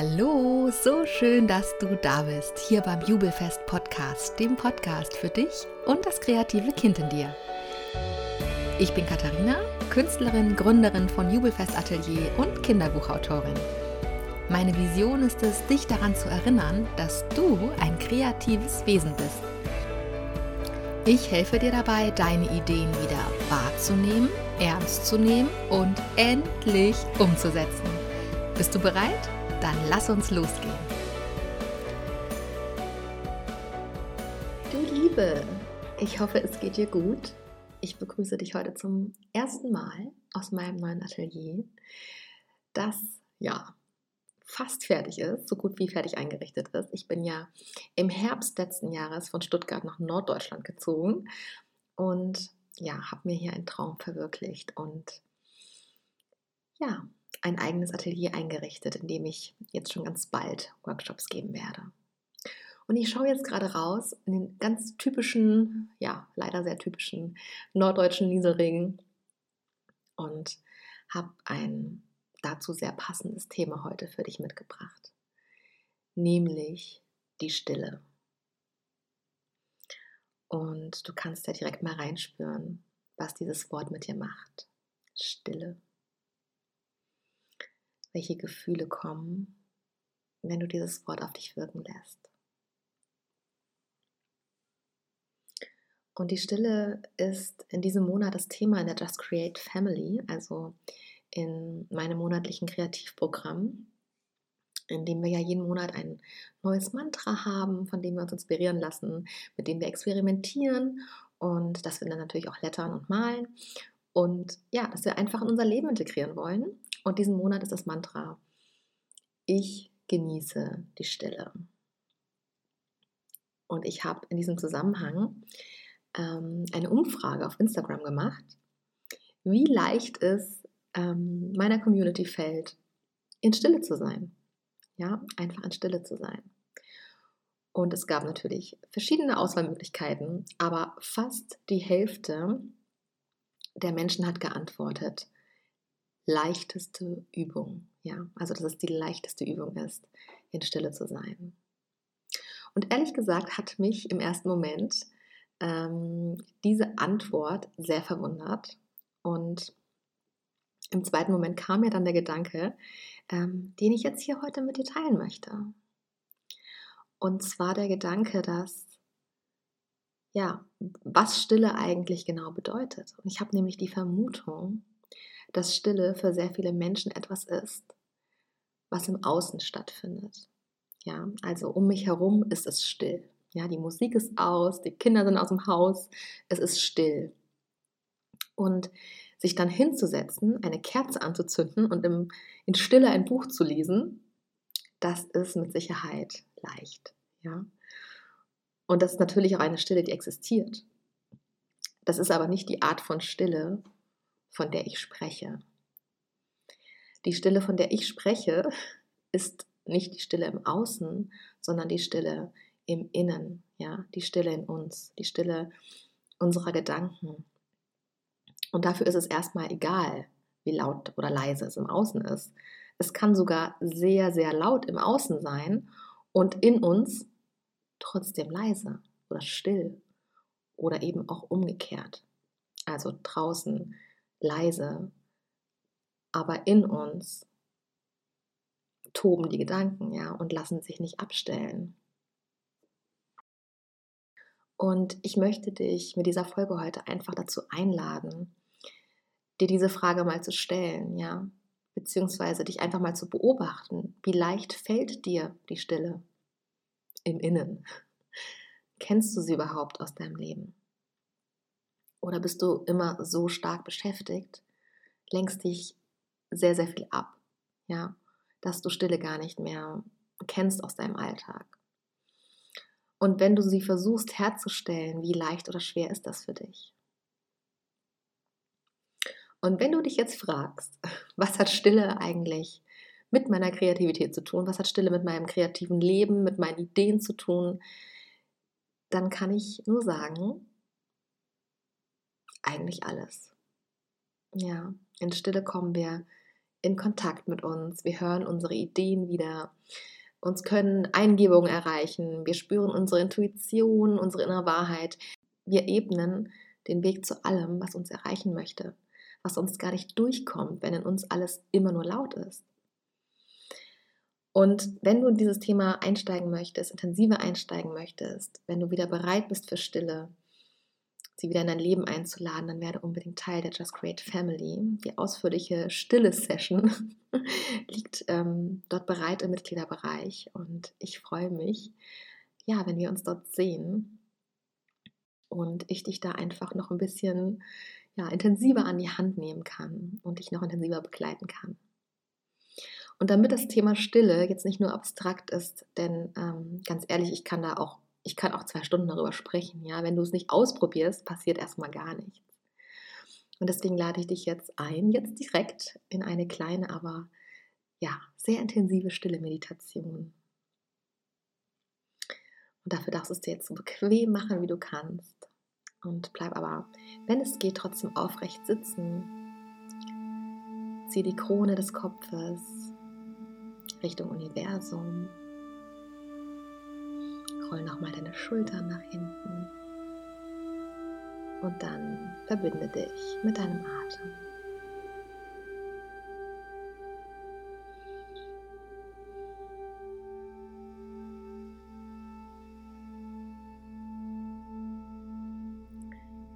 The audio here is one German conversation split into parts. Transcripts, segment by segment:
Hallo, so schön, dass du da bist, hier beim Jubelfest Podcast, dem Podcast für dich und das kreative Kind in dir. Ich bin Katharina, Künstlerin, Gründerin von Jubelfest Atelier und Kinderbuchautorin. Meine Vision ist es, dich daran zu erinnern, dass du ein kreatives Wesen bist. Ich helfe dir dabei, deine Ideen wieder wahrzunehmen, ernst zu nehmen und endlich umzusetzen. Bist du bereit? Dann lass uns losgehen. Du Liebe, ich hoffe, es geht dir gut. Ich begrüße dich heute zum ersten Mal aus meinem neuen Atelier, das ja fast fertig ist, so gut wie fertig eingerichtet ist. Ich bin ja im Herbst letzten Jahres von Stuttgart nach Norddeutschland gezogen und ja, habe mir hier einen Traum verwirklicht und ja, ein eigenes Atelier eingerichtet, in dem ich jetzt schon ganz bald Workshops geben werde. Und ich schaue jetzt gerade raus in den ganz typischen, ja, leider sehr typischen norddeutschen Nieselregen und habe ein dazu sehr passendes Thema heute für dich mitgebracht, nämlich die Stille. Und du kannst ja direkt mal reinspüren, was dieses Wort mit dir macht. Stille welche Gefühle kommen, wenn du dieses Wort auf dich wirken lässt. Und die Stille ist in diesem Monat das Thema in der Just Create Family, also in meinem monatlichen Kreativprogramm, in dem wir ja jeden Monat ein neues Mantra haben, von dem wir uns inspirieren lassen, mit dem wir experimentieren und das wir dann natürlich auch lettern und malen. Und ja, dass wir einfach in unser Leben integrieren wollen und diesen Monat ist das Mantra, ich genieße die Stille. Und ich habe in diesem Zusammenhang ähm, eine Umfrage auf Instagram gemacht, wie leicht es ähm, meiner Community fällt, in Stille zu sein. Ja, einfach in Stille zu sein. Und es gab natürlich verschiedene Auswahlmöglichkeiten, aber fast die Hälfte der Menschen hat geantwortet, leichteste Übung. Ja, also dass es die leichteste Übung ist, in Stille zu sein. Und ehrlich gesagt hat mich im ersten Moment ähm, diese Antwort sehr verwundert. Und im zweiten Moment kam mir dann der Gedanke, ähm, den ich jetzt hier heute mit dir teilen möchte. Und zwar der Gedanke, dass ja, was Stille eigentlich genau bedeutet. Und ich habe nämlich die Vermutung, dass Stille für sehr viele Menschen etwas ist, was im Außen stattfindet. Ja, also um mich herum ist es still. Ja, die Musik ist aus, die Kinder sind aus dem Haus, es ist still. Und sich dann hinzusetzen, eine Kerze anzuzünden und im, in Stille ein Buch zu lesen, das ist mit Sicherheit leicht. Ja? Und das ist natürlich auch eine Stille, die existiert. Das ist aber nicht die Art von Stille, von der ich spreche. Die Stille, von der ich spreche, ist nicht die Stille im Außen, sondern die Stille im Innen, ja, die Stille in uns, die Stille unserer Gedanken. Und dafür ist es erstmal egal, wie laut oder leise es im Außen ist. Es kann sogar sehr, sehr laut im Außen sein und in uns trotzdem leise oder still oder eben auch umgekehrt. Also draußen leise, aber in uns toben die Gedanken, ja, und lassen sich nicht abstellen. Und ich möchte dich mit dieser Folge heute einfach dazu einladen, dir diese Frage mal zu stellen, ja, beziehungsweise dich einfach mal zu beobachten, wie leicht fällt dir die Stille im Innen? Kennst du sie überhaupt aus deinem Leben? Oder bist du immer so stark beschäftigt, lenkst dich sehr, sehr viel ab, ja, dass du Stille gar nicht mehr kennst aus deinem Alltag. Und wenn du sie versuchst herzustellen, wie leicht oder schwer ist das für dich? Und wenn du dich jetzt fragst, was hat Stille eigentlich mit meiner Kreativität zu tun? Was hat Stille mit meinem kreativen Leben, mit meinen Ideen zu tun? Dann kann ich nur sagen, eigentlich alles. Ja, in Stille kommen wir in Kontakt mit uns, wir hören unsere Ideen wieder, uns können Eingebungen erreichen, wir spüren unsere Intuition, unsere innere Wahrheit. Wir ebnen den Weg zu allem, was uns erreichen möchte, was uns gar nicht durchkommt, wenn in uns alles immer nur laut ist. Und wenn du in dieses Thema einsteigen möchtest, intensiver einsteigen möchtest, wenn du wieder bereit bist für Stille, sie wieder in dein Leben einzuladen, dann werde unbedingt Teil der Just Create Family. Die ausführliche stille Session liegt ähm, dort bereit im Mitgliederbereich und ich freue mich, ja, wenn wir uns dort sehen und ich dich da einfach noch ein bisschen ja, intensiver an die Hand nehmen kann und dich noch intensiver begleiten kann. Und damit das Thema Stille jetzt nicht nur abstrakt ist, denn ähm, ganz ehrlich, ich kann da auch, ich kann auch zwei Stunden darüber sprechen. Ja, wenn du es nicht ausprobierst, passiert erstmal gar nichts. Und deswegen lade ich dich jetzt ein, jetzt direkt in eine kleine, aber ja, sehr intensive stille Meditation. Und dafür darfst du es dir jetzt so bequem machen, wie du kannst. Und bleib aber, wenn es geht, trotzdem aufrecht sitzen. Zieh die Krone des Kopfes Richtung Universum. Roll nochmal deine Schultern nach hinten. Und dann verbinde dich mit deinem Atem.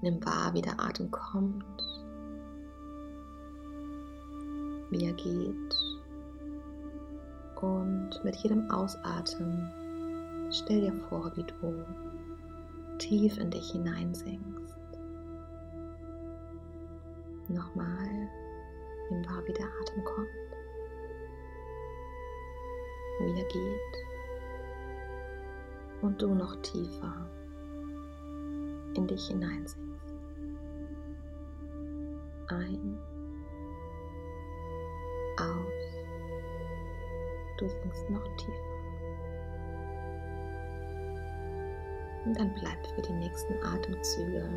Nimm wahr, wie der Atem kommt, wie er geht und mit jedem Ausatmen stell dir vor, wie du tief in dich hineinsinkst. Nochmal, nimm wahr, wie der Atem kommt, wie er geht und du noch tiefer in dich hineinsinkst. Ein, aus du sinkst noch tiefer. Und dann bleib für die nächsten Atemzüge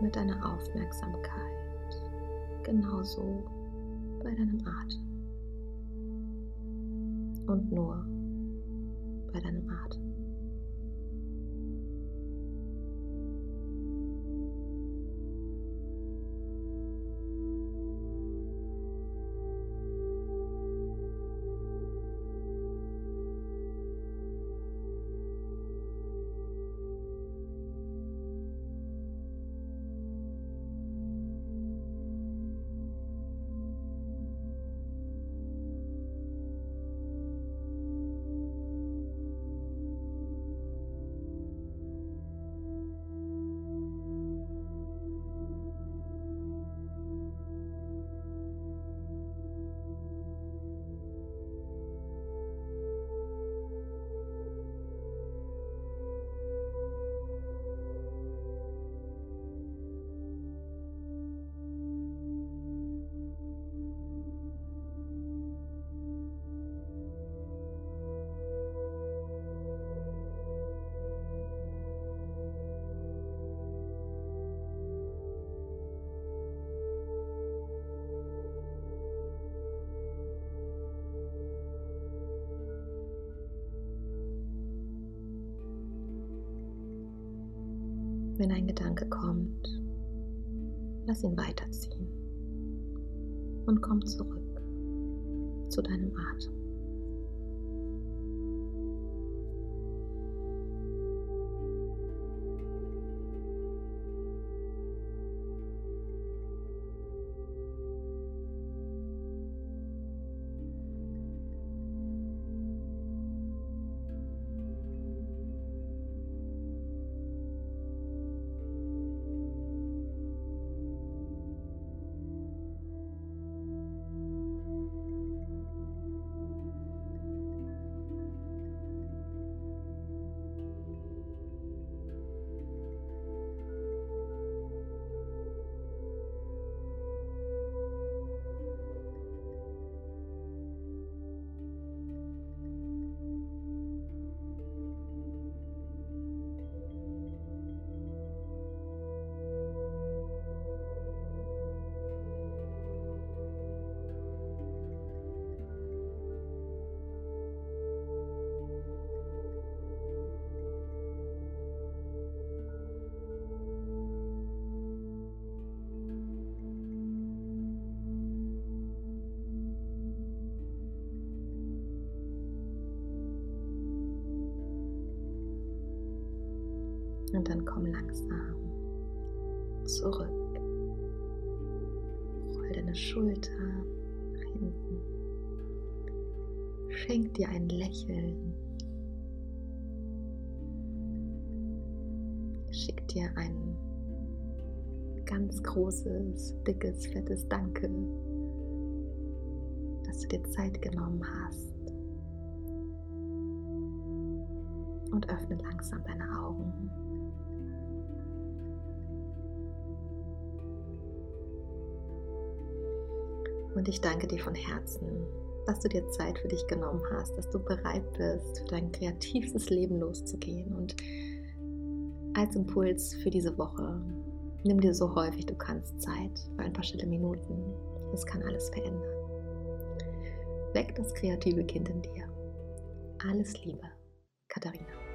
mit deiner Aufmerksamkeit genauso bei deinem Atem. Und nur bei deinem Atem. Wenn ein Gedanke kommt, lass ihn weiterziehen und komm zurück zu deinem Atem. Und dann komm langsam zurück. Roll deine Schultern nach hinten. Schenk dir ein Lächeln. Schick dir ein ganz großes, dickes, fettes Danke, dass du dir Zeit genommen hast. Und öffne langsam deine Augen. Und ich danke dir von Herzen, dass du dir Zeit für dich genommen hast, dass du bereit bist, für dein kreativstes Leben loszugehen. Und als Impuls für diese Woche, nimm dir so häufig du kannst Zeit für ein paar stille Minuten. Das kann alles verändern. Weck das kreative Kind in dir. Alles Liebe, Katharina.